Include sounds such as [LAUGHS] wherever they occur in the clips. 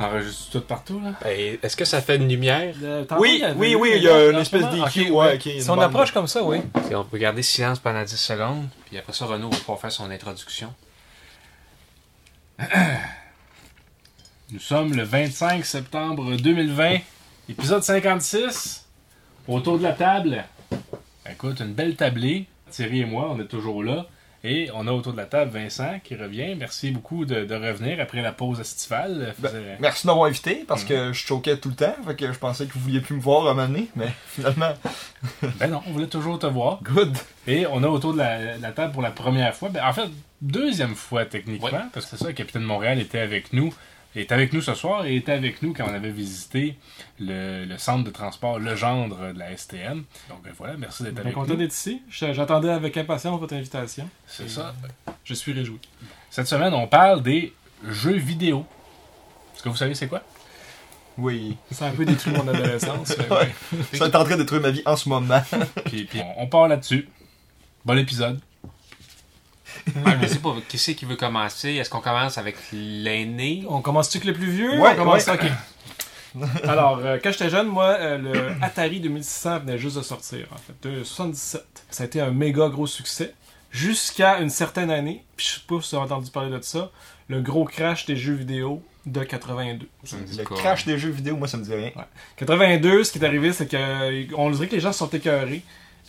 Ça enregistre tout partout, là? Ben, Est-ce que ça fait une lumière? Euh, Oui, oui, oui, il y a une espèce d'EQ, ouais, Si on bande. approche comme ça, oui. Et on peut garder silence pendant 10 secondes, puis après ça, Renaud va pouvoir faire son introduction. [CLEARS THROAT] Nous sommes le 25 septembre 2020, épisode 56. Autour de la table, écoute, une belle tablée. Thierry et moi, on est toujours là. Et on a autour de la table Vincent qui revient. Merci beaucoup de, de revenir après la pause estivale. Ben, Merci de m'avoir invité parce que je choquais tout le temps. Fait que je pensais que vous vouliez plus me voir à un moment donné, mais [LAUGHS] finalement, Ben non, on voulait toujours te voir. good. Et on a autour de la, la table pour la première fois, ben, en fait, deuxième fois techniquement, parce que c'est ça, le capitaine Montréal était avec nous, est avec nous ce soir et était avec nous quand on avait visité le, le centre de transport Legendre de la STM. Donc ben, voilà, merci d'être Bien avec content nous. d'être ici. J'attendais avec impatience votre invitation. C'est ça. Je suis réjoui. Cette semaine, on parle des jeux vidéo. Est-ce que vous savez c'est quoi? Oui. Ça a un peu détruit mon adolescence. mais [LAUGHS] Ouais. Ça est en train de détruire ma vie en ce moment. Puis, puis on, on part là-dessus. Bon épisode. Ah, je sais pas, qui c'est qui veut commencer? Est-ce qu'on commence avec l'aîné? On commence-tu avec le plus vieux? Ouais, on commence ouais. ok. [LAUGHS] Alors, euh, quand j'étais jeune, moi, euh, le Atari 2600 venait juste de sortir, en fait, de 77. Ça a été un méga gros succès. Jusqu'à une certaine année, puis je sais pas si vous avez entendu parler de ça, le gros crash des jeux vidéo de 82. Ça me dit Le quoi? crash des jeux vidéo, moi, ça me dit rien. 82, ce qui est arrivé, c'est que on dirait que les gens se sont écœurés.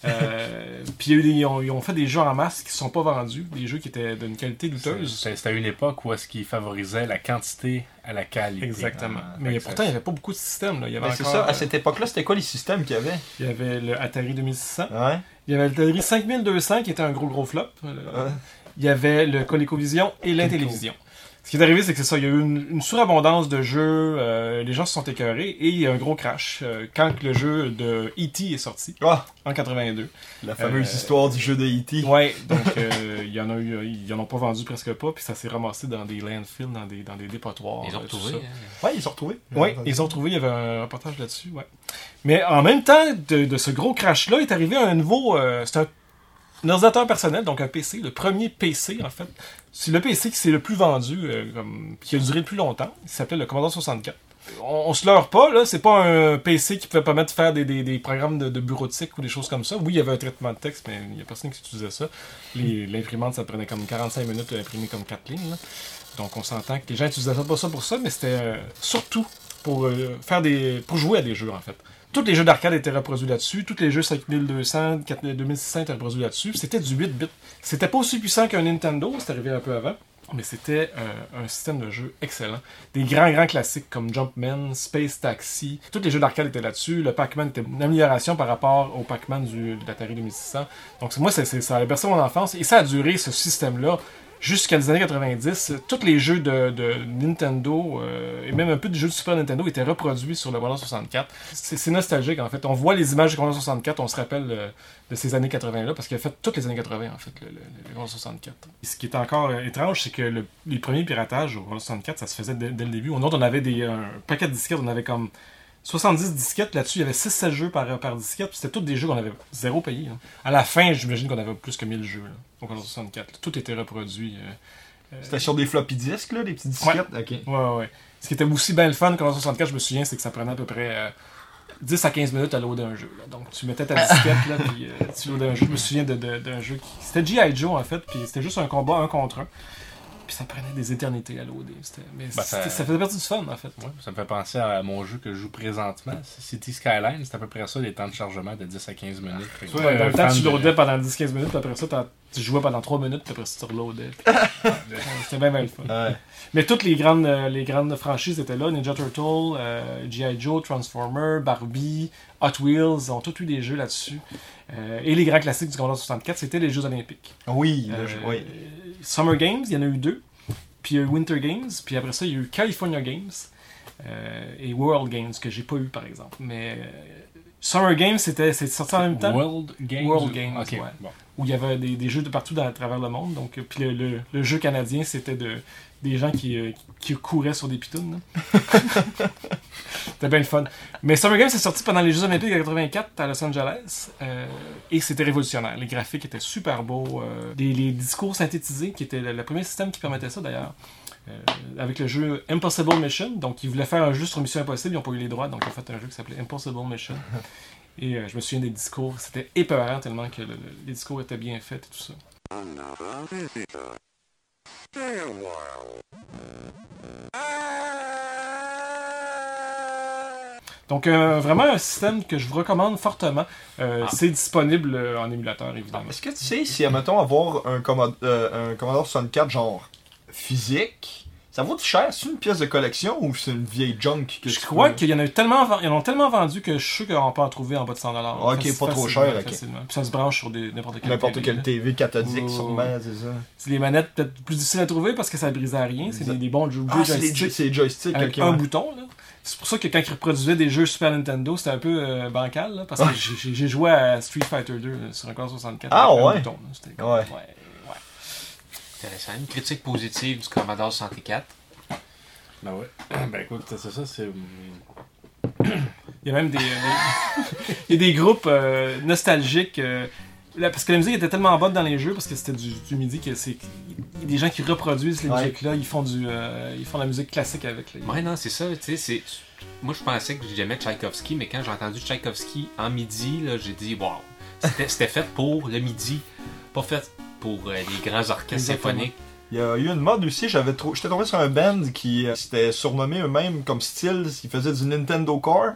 Euh, puis ils, ont, ils ont fait des jeux en masse qui ne sont pas vendus, des jeux qui étaient d'une qualité douteuse. C'était à une époque où est-ce qu'ils favorisaient la quantité à la qualité. Exactement. Ah, Mais pourtant, il n'y avait pas beaucoup de systèmes. Là. Il y avait Ben, c'est encore, ça, à euh, cette époque-là, c'était quoi les systèmes qu'il y avait? Il y avait le Atari 2600. Ouais. Il y avait l'Atari 5200 qui était un gros gros flop. Euh, Ouais. Il y avait le ColecoVision et l'Intellivision. Ce qui est arrivé, c'est que c'est ça. Il y a eu une, une surabondance de jeux. euh, les gens se sont écœurés et il y a eu un gros crash euh, quand le jeu de E.T. est sorti Ah, en 82. la fameuse Euh, histoire du jeu de E.T. Ouais, donc euh, [LAUGHS] il y en a eu, ils en ont pas vendu presque pas, puis ça s'est ramassé dans des landfills, dans des, dans des dépotoirs. Ils ont retrouvé. ça. hein. Ouais, ils sont retrouvés. Oui, ils ont retrouvé, il y avait un reportage là-dessus, ouais. Mais en même temps de, de ce gros crash-là, est arrivé un nouveau... euh, c'est un, un ordinateur personnel, donc un PC, le premier PC, en fait. C'est le PC qui s'est le plus vendu, euh, qui a duré le plus longtemps. Il s'appelait le Commodore 64. On, on se leurre pas, là, c'est pas un PC qui pouvait permettre de faire des, des, programmes de, de bureautique ou des choses comme ça. Oui, il y avait un traitement de texte, mais il y a personne qui utilisait ça. L'imprimante, ça prenait comme 45 minutes d'imprimer comme 4 lignes. Donc on s'entend que les gens utilisaient ça, pas ça pour ça, mais c'était euh, surtout pour euh, faire des. pour jouer à des jeux en fait. Tous les jeux d'arcade étaient reproduits là-dessus, tous les jeux 5200, 4- 2600 étaient reproduits là-dessus. C'était du 8 bits. C'était pas aussi puissant qu'un Nintendo, c'est arrivé un peu avant. Mais c'était euh, un système de jeu excellent. Des grands, grands classiques comme Jumpman, Space Taxi. Tous les jeux d'arcade étaient là-dessus. Le Pac-Man était une amélioration par rapport au Pac-Man de l'Atari 2600. Donc moi, ça a bercé mon enfance. Et ça a duré, ce système-là, jusqu'à les années 90. Tous les jeux de, Nintendo, euh, et même un peu de jeux de Super Nintendo, étaient reproduits sur le Commodore 64. C'est nostalgique, en fait. On voit les images du Commodore 64, on se rappelle euh, de ces années 80-là, parce qu'il a fait toutes les années 80, en fait, le, le, le Commodore 64. Et ce qui est encore euh, étrange, c'est que le- les premiers piratages au Commodore 64, ça se faisait dès, le début. Au autre, on avait des, un paquet de disquettes, on avait comme 70 disquettes là-dessus, il y avait 6-7 jeux par, par disquette, puis c'était tous des jeux qu'on avait zéro payé. là. À la fin, j'imagine qu'on avait plus que 1000 jeux là, au Commodore 64. Tout était reproduit. euh, C'était sur des floppy disques, là, des petits disquettes? Ok. Ouais, ouais, ouais. Ce qui était aussi bien le fun quand 64, je me souviens, c'est que ça prenait à peu près euh, 10 à 15 minutes à loader un jeu. là. Donc tu mettais ta disquette, là, puis euh, tu [LAUGHS] loadais un jeu. Je me souviens de- de- d'un jeu qui. C'était G.I. Joe, en fait, puis c'était juste un combat un contre un. Puis ça prenait des éternités à loader. C'était- Mais Ben, ça- faisait partie du fun, en fait. Ouais, ça me fait penser à mon jeu que je joue présentement. c'est City Skyline, c'est à peu près ça, les temps de chargement de 10 à 15 minutes. Que, Ouais, dans le temps, tu de- loadais pendant 10-15 minutes, puis après ça, t'as- tu jouais pendant 3 minutes, puis après tu reloadais. [LAUGHS] C'était bien, bien le fun. Ouais. Mais toutes les grandes, euh, les grandes franchises étaient là. Ninja Turtle, euh, G.I. Joe, Transformer, Barbie, Hot Wheels, ont tous eu des jeux là-dessus. Euh, et les grands classiques du Commodore 64, c'était les Jeux Olympiques. Oui, oui. Summer Games, il y en a eu deux. Puis il y a eu Winter Games. Puis après ça, il y a eu California Games. euh, et World Games, que j'ai pas eu par exemple. Mais euh, Summer Games, c'était sorti en même temps? World Games. World Games, Ok, ouais. bon. où il y avait des, des jeux de partout dans, à travers le monde. Donc, euh, puis le, le- le jeu canadien, c'était de, des gens qui, euh, qui couraient sur des pitounes. [LAUGHS] c'était bien le fun. Mais Summer Games, c'est sorti pendant les Jeux Olympiques de 84 à Los Angeles. euh, et c'était révolutionnaire. Les graphiques étaient super beaux. euh, les discours synthétisés, qui était le, le premier système qui permettait ça d'ailleurs. Euh, avec le jeu Impossible Mission. Donc, ils voulaient faire un jeu sur Mission Impossible, ils n'ont pas eu les droits, donc ils ont fait un jeu qui s'appelait Impossible Mission. [LAUGHS] Et euh, je me souviens des discours, c'était épeurant tellement que le- le- les discours étaient bien faits et tout ça. Donc, euh, vraiment un système que je vous recommande fortement. Euh, Ah. C'est disponible euh, en émulateur, évidemment. Est-ce que tu sais si, admettons, avoir un, Commod- euh, un Commodore 64 genre physique, ça vaut cher? C'est une pièce de collection ou c'est une vieille junk que Je tu crois peux- qu'il y en a eu tellement, ils en ont tellement vendu que je suis sûr qu'on peut en trouver en bas de 100$. Ok, pas trop cher, ok. facilement. Puis ça se branche sur des- n'importe quel N'importe télé, quelle. TV cathodique, Oh. sûrement, c'est ça. C'est des manettes peut-être plus difficiles à trouver parce que ça brise à rien. C'est des, des bons jeux Ah, joysticks joy- c'est les joysticks, avec un ouais. bouton. là. C'est pour ça que quand ils reproduisaient des jeux Super Nintendo, c'était un peu euh, bancal. là, parce que Ah. j'ai- joué à Street Fighter 2 là, sur un Commodore 64 Ah, avec un ouais. bouton. là. Ouais. ouais, ouais. Intéressant. Une critique positive du Commodore 64. Ben ouais. [CLEARS THROAT] Ben écoute, c'est ça, c'est. Il y a même des, des- [LAUGHS] il y a des groupes euh, nostalgiques. euh, là, parce que la musique était tellement bonne dans les jeux, parce que c'était du, du midi, que c'est. Il y a des gens qui reproduisent les Ouais. musiques-là, ils font du. euh, ils font la musique classique avec. là. Ouais, non, c'est ça, tu sais, c'est... Moi, je pensais que j'aimais Tchaïkovski, mais quand j'ai entendu Tchaïkovski en midi, là, j'ai dit, wow, c'était c'était fait pour le midi, pas fait pour euh, les grands orchestres Exactement. symphoniques. Il y a eu une mode aussi, j'avais trop... j'étais tombé sur un band qui euh, s'était surnommé eux-mêmes comme style, ils faisaient du Nintendo Core.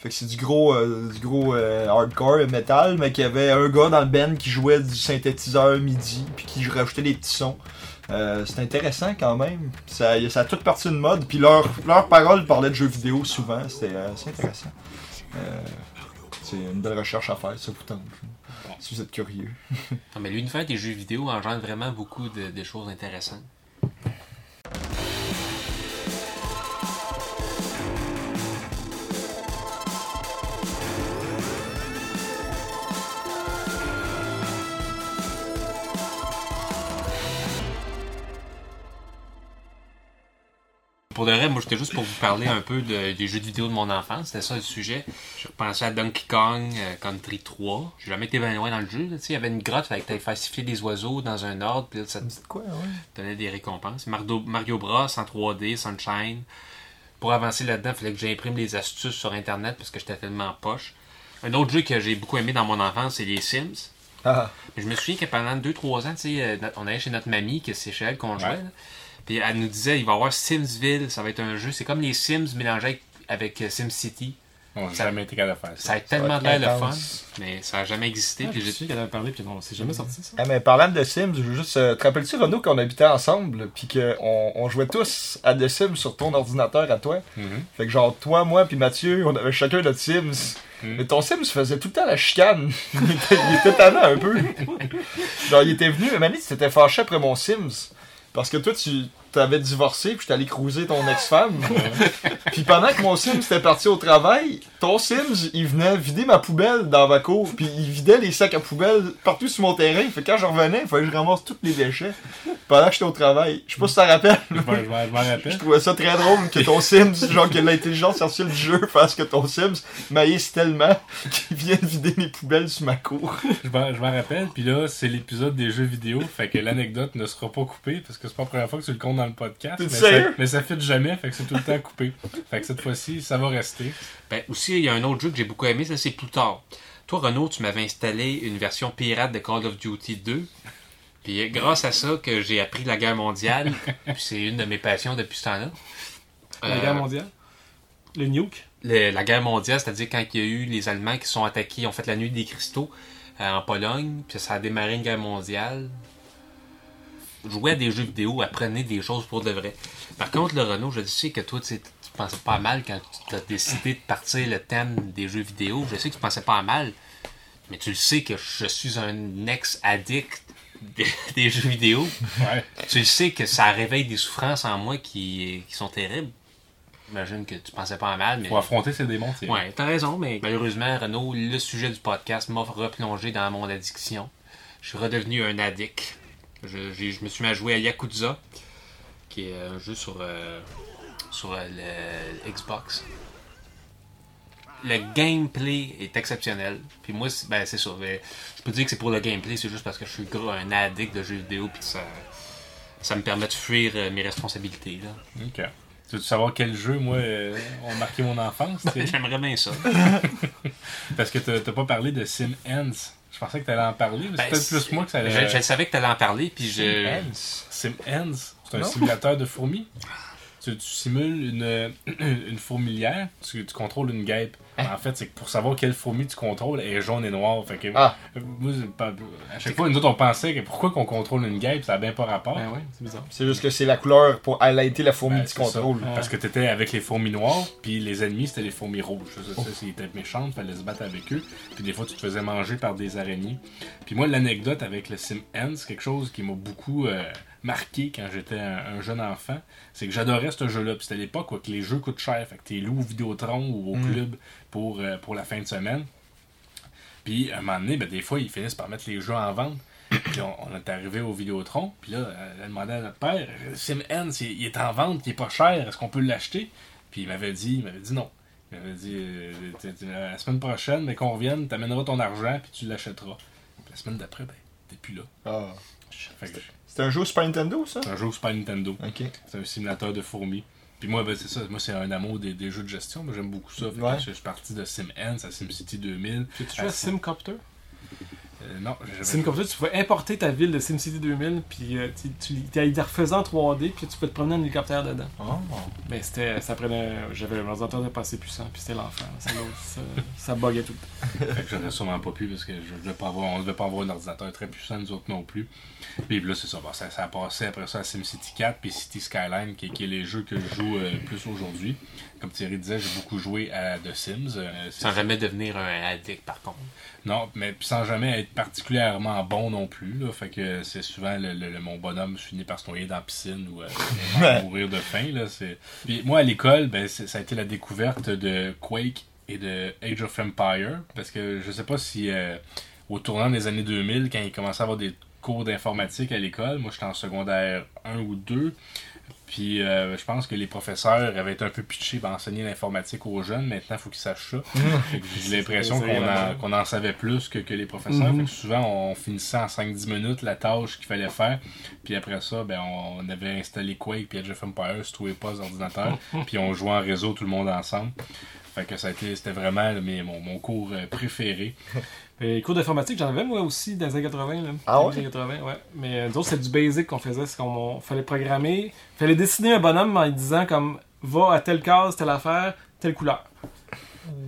Fait que c'est du gros, euh, du gros euh, hardcore metal, mais qu'il y avait un gars dans le band qui jouait du synthétiseur MIDI, puis qui rajoutait des petits sons. Euh, c'est intéressant quand même. Ça, ça a toute partie de mode, puis leurs leur paroles parlaient de jeux vidéo souvent, c'était assez intéressant. C'est une belle recherche à faire, ça vous tente. Si vous êtes curieux. Non, mais l'univers des jeux vidéo engendre vraiment beaucoup de, de choses intéressantes. Pour de vrai, moi j'étais juste pour vous parler un peu de- des jeux de vidéo de mon enfance, c'était ça le sujet. Je repensais à Donkey Kong euh, Country 3. J'ai jamais été bien loin dans le jeu. là, Il y avait une grotte, fallait que tu faire siffler des oiseaux dans un ordre, puis là, ça te Dites quoi, ouais? donnait des récompenses. Mario, Mario Bros en 3D, Sunshine. Pour avancer là-dedans, il fallait que j'imprime des astuces sur internet parce que j'étais tellement poche. Un autre jeu que j'ai beaucoup aimé dans mon enfance, c'est les Sims. Ah, Mais je me souviens que pendant 2-3 ans, euh, on allait chez notre mamie, que c'est chez elle qu'on jouait. Ouais. Puis elle nous disait, il va y avoir Simsville, ça va être un jeu. C'est comme les Sims mélangés avec, avec euh, SimCity. On n'a Ça- jamais été capable de faire Ça ça. a tellement être l'air le fun, mais ça a jamais existé. Ah, puis je j'ai- sais qu'elle avait parlé, puis non, c'est jamais sorti ça. Eh, mais parlant de Sims, je veux juste. euh, te rappelles-tu, Renaud, qu'on habitait ensemble, puis qu'on on jouait tous à The Sims sur ton ordinateur à toi? Mhm. Fait que genre, toi, moi, puis Mathieu, on avait chacun notre Sims. Mhm. Mais ton Sims faisait tout le temps la chicane. [LAUGHS] il, était, il était tannant un peu. [LAUGHS] genre, il était venu, mais Mani, tu t'étais fâché après mon Sims. Parce que toi, tu t'avais divorcé, puis j'étais allé cruiser ton ex-femme. [LAUGHS] puis pendant que mon Sims était parti au travail, ton Sims, il venait vider ma poubelle dans ma cour, puis il vidait les sacs à poubelle partout sur mon terrain. Fait que quand je revenais, il fallait que je ramasse tous les déchets pendant que j'étais au travail. Je sais pas si ça rappelle. Je m'en- je [LAUGHS] rappelle. trouvais ça très drôle que ton Sims, genre que l'intelligence artificielle du jeu fasse que ton Sims maïs tellement qu'il vienne vider mes poubelles sur ma cour. Je m'en je m'en rappelle, puis là, c'est l'épisode des jeux vidéo, fait que l'anecdote ne sera pas coupée, parce que c'est pas la première fois que tu le comptes dans le podcast. Mais ça, mais ça fait jamais, fait que c'est tout le temps coupé. Fait que cette fois-ci, ça va rester. Ben, aussi, il y a un autre jeu que j'ai beaucoup aimé, ça c'est plus tard. Toi, Renaud, tu m'avais installé une version pirate de Call of Duty 2. Puis euh, grâce à ça que j'ai appris la guerre mondiale, [LAUGHS] puis c'est une de mes passions depuis ce temps-là. La Euh, guerre mondiale? Le nuke. le- la guerre mondiale, c'est-à-dire quand il y a eu les Allemands qui sont attaqués, ils ont fait la nuit des cristaux euh, en Pologne, puis ça a démarré une guerre mondiale. Jouer à des jeux vidéo, apprenez des choses pour de vrai. Par contre, le Renault, je sais que toi, tu sais, tu pensais pas mal quand tu as décidé de partir le thème des jeux vidéo. Je sais que tu pensais pas mal, mais tu le sais que je suis un ex-addict des, [LAUGHS] des jeux vidéo. Ouais. Tu le sais que ça réveille des souffrances en moi qui, qui sont terribles. J'imagine que tu pensais pas mal, mais... Faut affronter ces démons, c'est Ouais, t'as raison, mais malheureusement, Renaud, le sujet du podcast m'a replongé dans mon addiction. Je suis redevenu un addict. Je, me suis mis à jouer à Yakuza, qui est un jeu sur, euh, sur euh, le Xbox. Le gameplay est exceptionnel. Puis moi, c'est- ben, c'est mais Je peux dire que c'est pour le gameplay, c'est juste parce que je suis gros, un addict de jeux vidéo, puis ça, ça me permet de fuir euh, mes responsabilités. Là. Ok. Tu veux savoir quel jeu, moi, euh, ont marqué mon enfance? [LAUGHS] t'sais? J'aimerais bien ça. [LAUGHS] Parce que t'as t'as pas parlé de Sim Ends. Je pensais que t'allais en parler, mais Ben, c'est peut-être plus moi que ça allait. Je, je savais que tu allais en parler, puis je. Hence. Sim c'est un Non. simulateur de fourmis. Tu, tu simules une, [CLEARS THROAT] une fourmilière, tu, tu contrôles une guêpe. En fait, c'est que pour savoir quelle fourmi tu contrôles, elle est jaune et noire. Fait que, Ah. moi, c'est pas- à chaque fois, nous autres, on pensait que pourquoi qu'on contrôle une guêpe, ça a bien pas rapport. Ben ouais, c'est bizarre. C'est juste que c'est la couleur pour highlighter la fourmi Ben, que tu contrôles. Parce que t'étais avec les fourmis noires, puis les ennemis c'était les fourmis rouges. Ça, ça, c'était méchant, fallait se battre avec eux. Puis des fois tu te faisais manger par des araignées. Puis moi l'anecdote avec le Sim Ends, c'est quelque chose qui m'a beaucoup euh, marqué quand j'étais un, un jeune enfant, c'est que j'adorais ce jeu-là. Puis c'était à l'époque que les jeux coûtent cher, fait que t'es loué au Vidéotron ou au Mm. club pour, euh, pour la fin de semaine. Puis à un moment donné, ben, des fois ils finissent par mettre les jeux en vente. Puis on, on est arrivé au Vidéotron, puis là, euh, elle demandait à notre père, Sim Ends, il, il est en vente, il est pas cher, est-ce qu'on peut l'acheter? Puis il m'avait dit, il m'avait dit non. Il m'avait dit, euh, t- la semaine prochaine, mais qu'on revienne, t'amèneras ton argent, puis tu l'achèteras. Puis la semaine d'après, ben, t'es plus là. Ah. Fait que C'était un jeu Super Nintendo, ça? c'est un jeu Super Nintendo. Ok. C'est un simulateur de fourmis. Puis moi, ben, c'est ça. Moi, c'est un amour des, des jeux de gestion. Moi, j'aime beaucoup ça. Fait que Ouais. je suis parti de Sim Ends à SimCity 2000. Tu joué Ah, à Simcopter? Euh, non, j'avais Simcopter, tu pouvais importer ta ville de SimCity 2000, puis euh, tu, tu, tu la refaisais en 3D, puis tu peux te promener en hélicoptère dedans. Oh. Ben, c'était. Ça prenait. J'avais un ordinateur de passé puissant, puis c'était l'enfer. Ça, ça, ça buguait tout le temps. [LAUGHS] Fait que j'aurais sûrement pas pu parce que je devais pas avoir, on devait pas avoir un ordinateur très puissant, nous autres non plus. Puis là, c'est ça, bon, ça. Ça a passé après ça à SimCity 4 puis City Skyline, qui, qui est les jeux que je joue euh, plus aujourd'hui. Comme Thierry disait, j'ai beaucoup joué à The Sims. euh, Sans jamais devenir un addict, par contre. Non, mais sans jamais être particulièrement bon non plus. Là, fait que c'est souvent le, le- le- mon bonhomme finit par se noyer dans la piscine ou euh, [LAUGHS] mourir de faim. Là, c'est... Moi à l'école, ben, ça a été la découverte de Quake et de Age of Empire. Parce que je sais pas si euh, au tournant des années 2000, quand il commençait à avoir des cours d'informatique à l'école, moi j'étais en secondaire 1 ou 2. Puis euh, je pense que les professeurs avaient été un peu pitchés pour enseigner l'informatique aux jeunes. Maintenant, il faut qu'ils sachent ça. [LAUGHS] J'ai l'impression C'est qu'on en, savait plus que, que les professeurs. Mhm. Fait que souvent, on finissait en 5-10 minutes la tâche qu'il fallait faire. Puis après ça, ben, on avait installé Quake puis Age of Empires sur tous les postes d'ordinateur. [LAUGHS] puis on jouait en réseau tout le monde ensemble. Fait que ça a été, c'était vraiment mon cours euh, préféré. [LAUGHS] Et les cours d'informatique, j'en avais moi aussi dans les années 80. Là. Ah Dans ouais? les années 80, ouais. Mais euh, nous autres, c'est du basic qu'on faisait. C'est qu'on on fallait programmer. fallait dessiner un bonhomme en lui disant comme va à telle case, telle affaire, telle couleur.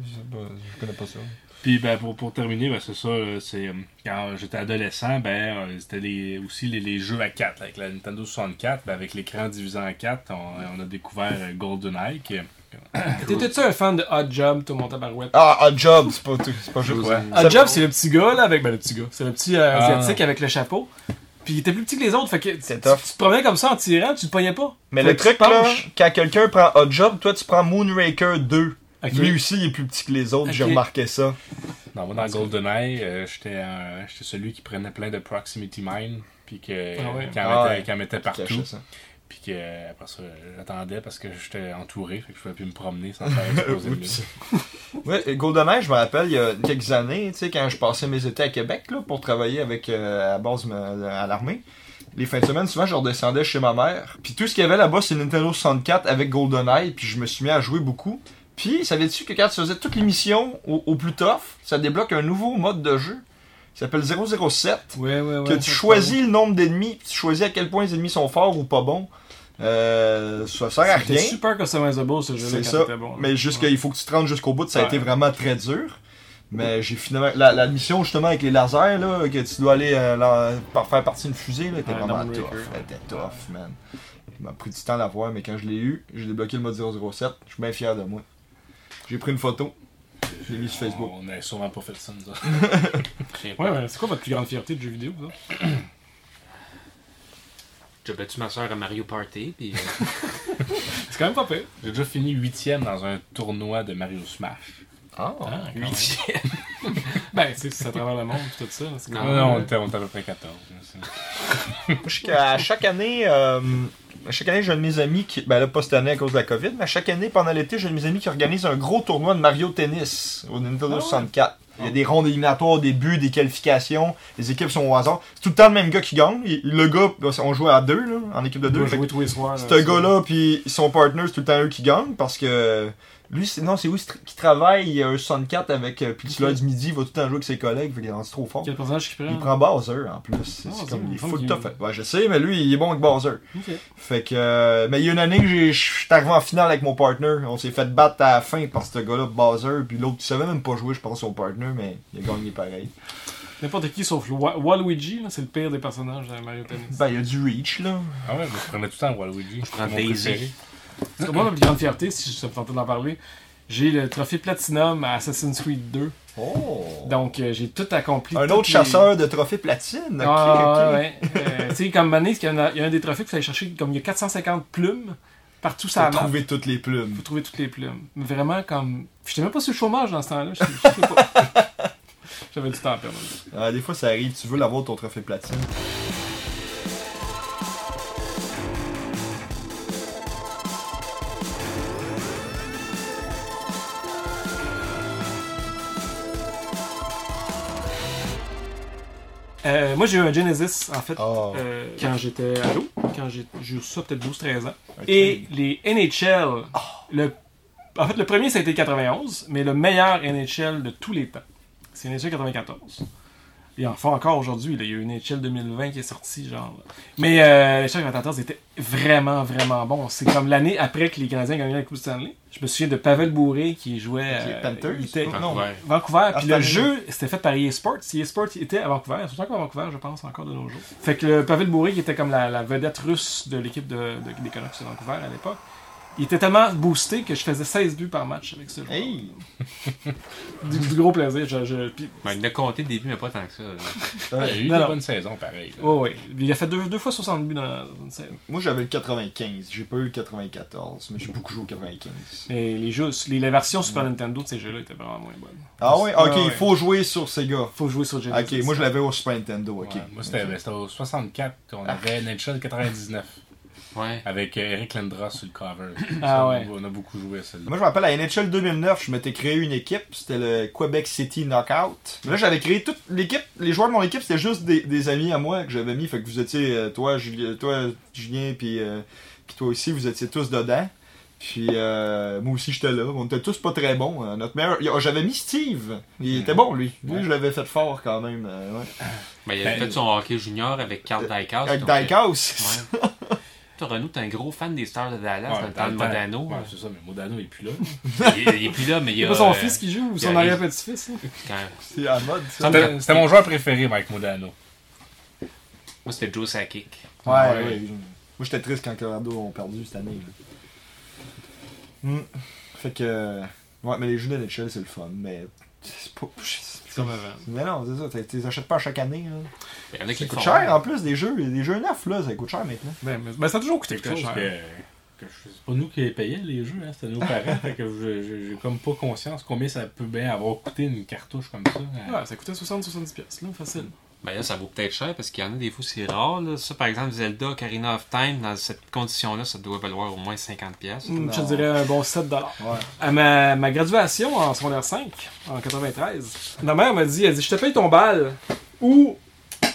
Je, sais pas, je connais pas ça. Puis ben, pour, pour terminer, ben, c'est ça, c'est euh, quand j'étais adolescent, ben euh, c'était les, aussi les, les jeux à 4 avec la Nintendo 64, ben, avec l'écran divisé en 4, on, on a découvert euh, GoldenEye qui T'étais-tu un fan de Hot Job, tout mon tabarouette? Ah, Hot Job, c'est pas, tout- c'est pas juste. Ouais. Hot Job, c'est le petit gars, là, avec. Ben, le petit gars. C'est le petit euh, Ah. asiatique avec le chapeau. Puis il était plus petit que les autres, fait que tu, C'est tu- tough. tu te promenais comme ça en tirant, tu te pognais pas. Mais Fait le truc, là, quand quelqu'un prend Hot Job, toi, tu prends Moonraker 2. Ok. Lui aussi, il est plus petit que les autres, j'ai remarqué ça. Non, moi, dans GoldenEye, euh, j'étais celui qui prenait plein de proximity mine, puis que, Ah ouais. qui, en Ah mettait, ouais. qui en mettait partout. Puis que euh, après ça, j'attendais parce que j'étais entouré, fait que je pouvais plus me promener sans faire exploser. [LAUGHS] Ouais, et GoldenEye, je me rappelle, il y a quelques années, tu sais, quand je passais mes étés à Québec, là, pour travailler avec, euh, à la base à l'armée, les fins de semaine, souvent, je redescendais chez ma mère. Puis tout ce qu'il y avait là-bas, c'est Nintendo 64 avec GoldenEye, puis je me suis mis à jouer beaucoup. Puis, savais-tu que quand tu faisais toutes les missions au, au plus tough, ça débloque un nouveau mode de jeu? Qui s'appelle 007. Ouais, ouais, ouais. que tu choisis le nombre d'ennemis, tu choisis à quel point les ennemis sont forts ou pas bons. Euh, ça sert à rien. super customizable ce jeu-là C'est ça. bon. Mais juste Ouais. qu'il faut que tu te rendes jusqu'au bout, ça a été vraiment très dur. Mais j'ai finalement. La, la mission justement avec les lasers, là, que tu dois aller euh, faire partie d'une fusée, là, était vraiment tough. Elle était tough, man. Il m'a pris du temps à la voir, mais quand je l'ai eu, j'ai débloqué le mode 007. Je suis bien fier de moi. J'ai pris une photo. Je l'ai mis sur Facebook. On n'a sûrement pas fait ça, nous autres. [LAUGHS] Ouais, ouais. C'est quoi votre plus grande fierté de jeu vidéo, ça? J'ai battu ma soeur à Mario Party, puis euh, [LAUGHS] C'est quand même pas pire. J'ai déjà fini huitième dans un tournoi de Mario Smash. Ah, quand même. huitième. [LAUGHS] Ben, tu sais, c'est à travers le monde, tout ça. Quand Non, même- non, on était, on était à peu près 14. là, c'est- Moi, je- à chaque année, euh, chaque année, j'ai un de mes amis qui. Ben là, pas cette année à cause de la COVID, mais à chaque année, pendant l'été, j'ai un de mes amis qui organise un gros tournoi de Mario Tennis au Nintendo Ah ouais? 64. Il y a des rondes éliminatoires, des buts, des qualifications. Les équipes sont au hasard. C'est tout le temps le même gars qui gagne. Le gars, on jouait à deux, là, en équipe de deux. tous les soirs. là, Ce gars-là, puis son partner, c'est tout le temps eux qui gagnent parce que. Lui, c'est, non, c'est où qui travaille, il a un 64 avec. euh, Puis tu Ok. l'as du midi, il va tout le temps jouer avec ses collègues, qu'il est rendu trop fort. Quel personnage qui prend Il prend Bowser en plus. C'est, Ah, c'est c'est comme il est il full tough. Ouais, je sais, mais lui, il est bon avec Bowser. Fait que. euh, mais il y a une année que j'ai- je suis arrivé en finale avec mon partner. On s'est fait battre à la fin par ce gars-là, Bowser. Puis l'autre, il savait même pas jouer, je pense, son partner, mais il a gagné pareil. N'importe qui sauf Wa- Waluigi, là, c'est le pire des personnages de Mario Tennis. Ben, il y a du reach, là. Ah ouais, je prenais tout le temps Waluigi. Je prends Daisy. C'est moi, ma plus grande fierté, si je me tentais d'en parler, j'ai le trophée Platinum à Assassin's Creed 2. Oh! Donc, euh, j'ai tout accompli. un autre les- chasseur de trophées platine. Ok, Ah, ok. ouais. Euh, tu sais, comme Mané, il y, a- il y a un des trophées qu'il fallait chercher, comme il y a 450 plumes partout sur Faut trouver toutes les plumes. faut trouver toutes les plumes. Mais Vraiment, comme. J'étais même pas sur le chômage dans ce temps-là. [LAUGHS] J'avais du temps à perdre. Ah, des fois, ça arrive, tu veux l'avoir ton trophée platine. Euh, moi, j'ai eu un Genesis, en fait, Oh. euh, quand j'étais ado. Quand j'ai eu ça, peut-être 12-13 ans. Et les NHL, le, en fait, le premier, ça a été 91, mais le meilleur NHL de tous les temps, c'est NHL 94. Et enfin, encore aujourd'hui, là, il y a eu NHL 2020 qui est sorti, genre. Mais euh, NHL 94 était vraiment, vraiment bon. C'est comme l'année après que les Canadiens gagnaient la Coupe Stanley. Je me souviens de Pavel Bourré qui jouait les euh, Panthers? il était- Non. Ouais. Vancouver. Ah, puis le à jeu, c'était fait par EA Sports. EA Sports était à Vancouver. C'est encore à Vancouver, je pense, encore de nos jours. Fait que le Pavel Bourré, qui était comme la, la vedette russe de l'équipe de, de- des Canucks de Vancouver à l'époque, il était tellement boosté que je faisais 16 buts par match avec ce jeu. Hey! [LAUGHS] Du, du gros plaisir. Je, je- puis- Ben, il a compté le début, mais pas tant que ça. Ouais, il a eu Non, des non. bonnes saisons, pareil. Oh, ouais. Il a fait deux, deux fois 60 buts dans, une saison. Moi, j'avais le 95. J'ai pas eu le 94, mais j'ai beaucoup joué au 95. Mais les jeux, les, les versions Super Nintendo de ces jeux-là étaient vraiment moins bonnes. Ah ouais? Ok, ouais. il faut jouer sur Sega. Faut jouer sur Genesis. Ok, moi, je l'avais au Super Nintendo, ok. Ouais, moi, c'était au 64 qu'on avait NHL 99 Ouais. avec euh, Eric Lindros sur le cover. [CLEARS THROAT] Ah Ça, ouais. On a beaucoup joué à celle-là. Moi, je me rappelle, à NHL 2009, je m'étais créé une équipe. C'était le Quebec City Knockout. Mais là, j'avais créé toute l'équipe. Les joueurs de mon équipe, c'était juste des, des amis à moi que j'avais mis. Fait que vous étiez, euh, toi, Julien, toi, Julien, puis euh, puis toi aussi, vous étiez tous dedans. Puis euh, moi aussi, j'étais là. On était tous pas très bons. Euh, notre meilleur. J'avais mis Steve. Il était bon, lui. Lui, Ouais. je l'avais fait fort quand même. euh, ouais. Ben, il a Ben, fait son hockey junior avec Carl Dykhouse. Avec Dykhouse. Ouais. Renaud, t'es un gros fan des Stars de Dallas Ouais, dans le temps de Modano. Ouais, c'est ça, mais Modano est plus là. il, il est plus là, mais il y C'est a. pas son euh, fils qui joue ou son arrière-petit-fils? hein? quand- C'est à mode, ça. C'était mon joueur préféré, Mike Modano. Moi, c'était Joe Sakic. Ouais, Ouais. ouais. Moi, j'étais triste quand Colorado ont perdu cette année. là. Hmm. Fait que. Ouais, mais les jeux de NHL, c'est le fun. Mais. C'est pas. C'est comme avant. Mais non, c'est ça. Tu les achètes pas à chaque année. Là. Il y en a qui Ça coûte font. cher en plus, des jeux. Des jeux neufs, là. Ça coûte cher maintenant. Ben, mais- ben, ça a toujours coûté Quelque chose cher. que, que je- c'est pas nous qui les payions les jeux, hein, c'était nos parents. fait que j'ai comme pas conscience combien ça peut bien avoir coûté une cartouche comme ça. hein. Ouais, ça coûtait 60-70$, piastres, là, facile. Ben là, ça vaut peut-être cher parce qu'il y en a des fois, c'est rare. Là. Ça, par exemple, Zelda, Ocarina of Time, dans cette condition-là, ça doit valoir au moins 50$. piastres. Hmm, Je dirais un bon 7$. Ouais. À ma, ma graduation en secondaire 5, en 93, ma mère m'a dit, elle dit, je te paye ton bal ou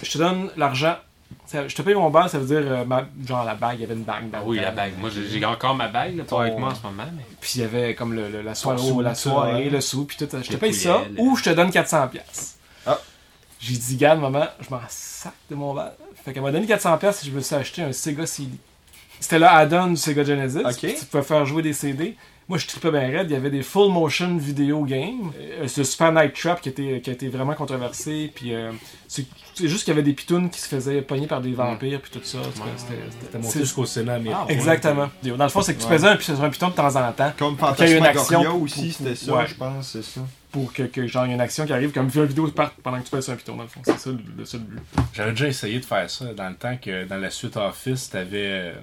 je te donne l'argent. Je te paye mon bal, ça veut dire, euh, ma- genre la bague, il y avait une bague. dans Ah le oui, la bague. Moi, j'ai encore ma bague, là, avec moi en ce moment. Mais... Puis il y avait comme le, le- la soirée, sou, la ouais. soirée, le sou, puis tout. Je te paye ça ou je te donne 400$. Ah. J'ai dit, garde, maman, je m'en sac de mon bal. Fait qu'elle m'a donné 400$ piastres et je me suis acheté un Sega CD. C'était le add-on du Sega Genesis. Ok. puis Tu pouvais faire jouer des CD. Moi, je tripais bien raide. Il y avait des full motion video games. Euh, ce Super Night Trap qui, était, qui a été vraiment controversé. Puis euh, c'est juste qu'il y avait des pitounes qui se faisaient pogner par des vampires. Puis tout ça. C'était- c'était- monté jusqu'au Sénat américain. Exactement. Dans le fond, c'est que tu faisais un, un piton de temps en temps Comme action aussi, c'était ça, ouais. je pense, c'est ça. Pour que, que genre il y ait une action qui arrive comme une vidéo parte pendant que tu passes un piton dans le fond. C'est ça le, le seul but. J'avais déjà essayé de faire ça dans le temps que dans la suite Office, t'avais, euh,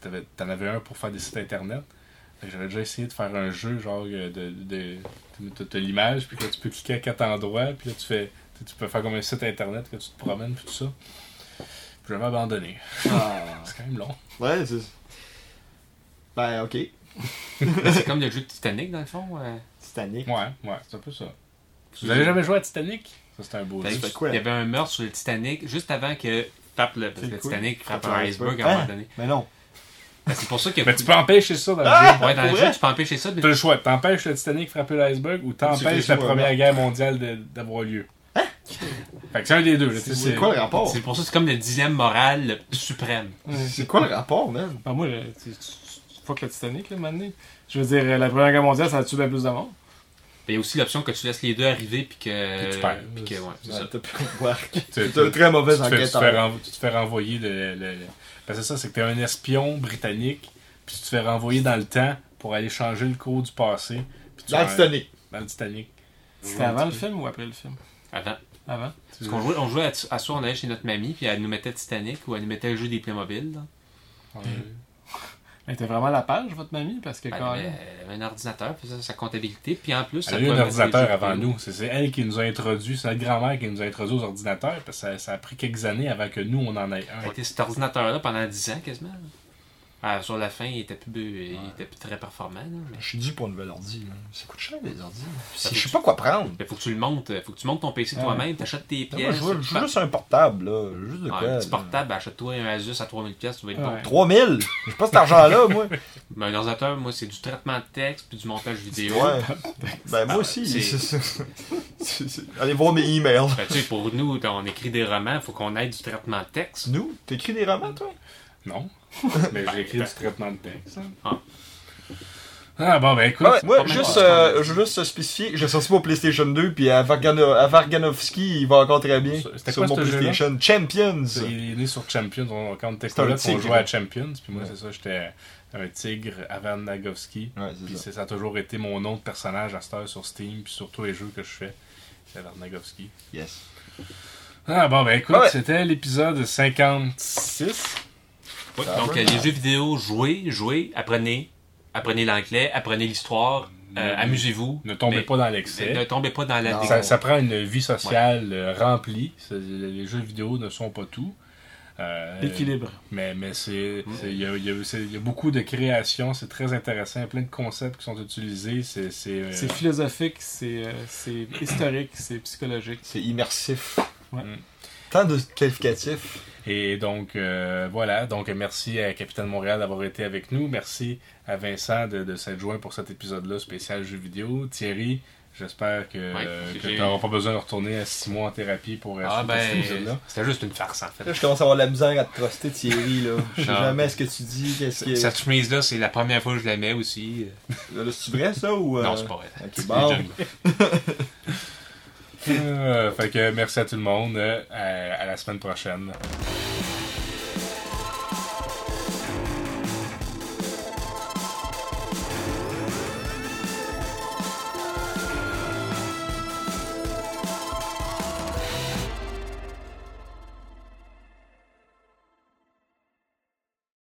t'avais- t'en avais un pour faire des sites internet. Fait que J'avais déjà essayé de faire un jeu genre euh, de. de t'as- t'as l'image, puis que tu peux cliquer à quatre endroits, puis là tu fais. tu- Tu peux faire comme un site internet que tu te promènes, puis tout ça. Puis j'avais abandonné. Ah. [LAUGHS] C'est quand même long. Ouais, c'est. Ben, ok. C'est comme le jeu de Titanic, dans le fond. euh. Titanic. Ouais, ouais, c'est un peu ça. Vous avez jamais joué à Titanic? Ça, c'est un beau jeu. Il y avait un meurtre sur le Titanic juste avant que frappe le, parce que C'est le cool. Titanic frappe Frappe un iceberg à un moment Hein? donné. Mais non. Ben, c'est pour ça que. Mais tu peux empêcher ça dans le Ah! jeu. Ouais, dans le jeu, tu peux empêcher ça. mais- T'as le choix. T'empêches le Titanic de frapper l'iceberg ou t'empêches la Première. Guerre mondiale d'avoir lieu. Fait que c'est un des deux. C'est quoi le rapport? C'est pour ça que c'est comme le dixième moral le suprême. C'est quoi le rapport, man? Ben, moi, tu, tu, tu fuck le Titanic, là, maintenant. Je veux dire, la Première Guerre mondiale, ça a tué bien plus de monde. Il y a aussi l'option que tu laisses les deux arriver puis que. Puis tu perds. Puis que, ouais, c'est Ouais, ça. T'as plus [LAUGHS] tu- un très mauvais tu te fais- tu te fais enquêteur. renvo- tu te fais renvoyer le. Parce que c'est ça, c'est que t'es un espion britannique, puis tu te fais renvoyer dans le temps pour aller changer le cours du passé. Puis tu Dans le Titanic. Dans le Titanic. C'était avant le film ou après le film? Avant. Avant. Parce qu'on jouait, on jouait à, à soir, on allait chez notre mamie, puis elle nous mettait Titanic ou elle nous mettait le jeu des Playmobil. Elle était vraiment à la page, votre mamie, parce que Elle quand avait, elle avait un ordinateur, puis ça, sa comptabilité, puis en plus. Elle a eu un ordinateur avant nous. C'est c'est elle qui nous a introduit, c'est notre grand-mère qui nous a introduit aux ordinateurs, parce que ça, ça a pris quelques années avant que nous, on en ait Elle a un. été cet ordinateur-là pendant 10 ans quasiment. Ah, sur la fin, il était plus, il était plus très performant. là, mais... Je suis dû pour un nouvel ordi. là. Ça coûte cher, les ordi. Ça Je sais pas quoi prendre. Mais faut que tu le montes, faut que tu montes ton PC Ouais. toi-même, t'achètes tes Moi, pièces. je veux, tu je veux juste un portable, là. Juste de Ouais, quoi. un petit portable, achète-toi un Asus à 3000 pièces, tu vas être bon. Ouais. 3000 J'ai pas cet argent-là, moi. Mais [LAUGHS] un ordinateur, moi, c'est du traitement de texte puis du montage vidéo. Ouais. [LAUGHS] Ben, moi aussi. c'est- Allez voir mes emails. Ben, tu sais, pour nous, on écrit des romans, faut qu'on ait du traitement de texte. Nous, t'écris des romans, toi? Non. [LAUGHS] Mais j'ai écrit du traitement de texte. hein. Ah. Ah bon, ben écoute. Ouais, moi, juste, euh, je veux juste spécifier, j'ai sorti mon PlayStation 2, puis à, Vargano- à Varganovski, il va encore très bien. C'était sur quoi, mon? PlayStation. Champions Il est né sur Champions. On, quand on était là, on jouait à Champions. Puis moi, Ouais. c'est ça, j'étais un tigre avant Nagovski. Ouais, Puis c'est ça. ça a toujours été mon nom de personnage à cette heure sur Steam. Puis sur tous les jeux que je fais. C'est Varnagovski. Yes. Ah bon, ben écoute, Ouais. c'était l'épisode 56. Donc, euh, les jeux vidéo, jouez, jouez, apprenez. Apprenez l'anglais, apprenez l'histoire, euh, Ne- amusez-vous. Ne tombez mais- pas dans l'excès. Ne tombez pas dans la. Ça, ça prend une vie sociale euh, remplie. C'est- Les jeux vidéo ne sont pas tout. Euh, L'équilibre. Mais, mais c'est, Mm. c'est- il y, a, y y beaucoup de créations, c'est très intéressant, il y a plein de concepts qui sont utilisés. C'est, c'est, euh, C'est philosophique, c'est euh, c'est historique, c'est psychologique. C'est immersif. Ouais. Mm. Tant de qualificatifs. Et donc, euh, voilà. Donc, merci à Capitaine Montréal d'avoir été avec nous. Merci à Vincent de, de s'être joint pour cet épisode-là spécial jeux vidéo. Thierry, j'espère que, Ouais, que j'ai- tu n'auras pas besoin de retourner à six mois en thérapie pour euh, Ah ben, épisode-là. c'était juste une farce en fait. Là, je commence à avoir de la misère à te truster, Thierry, là. Je sais Non. jamais ce que tu dis, qu'est-ce qui Cette chemise-là, c'est la première fois que je la mets aussi. Là, c'est vrai, ça, ou... euh, Non, c'est pas vrai. Ok, [LAUGHS] C'est bon. [LAUGHS] Euh, fait que merci à tout le monde. euh, à- à la semaine prochaine.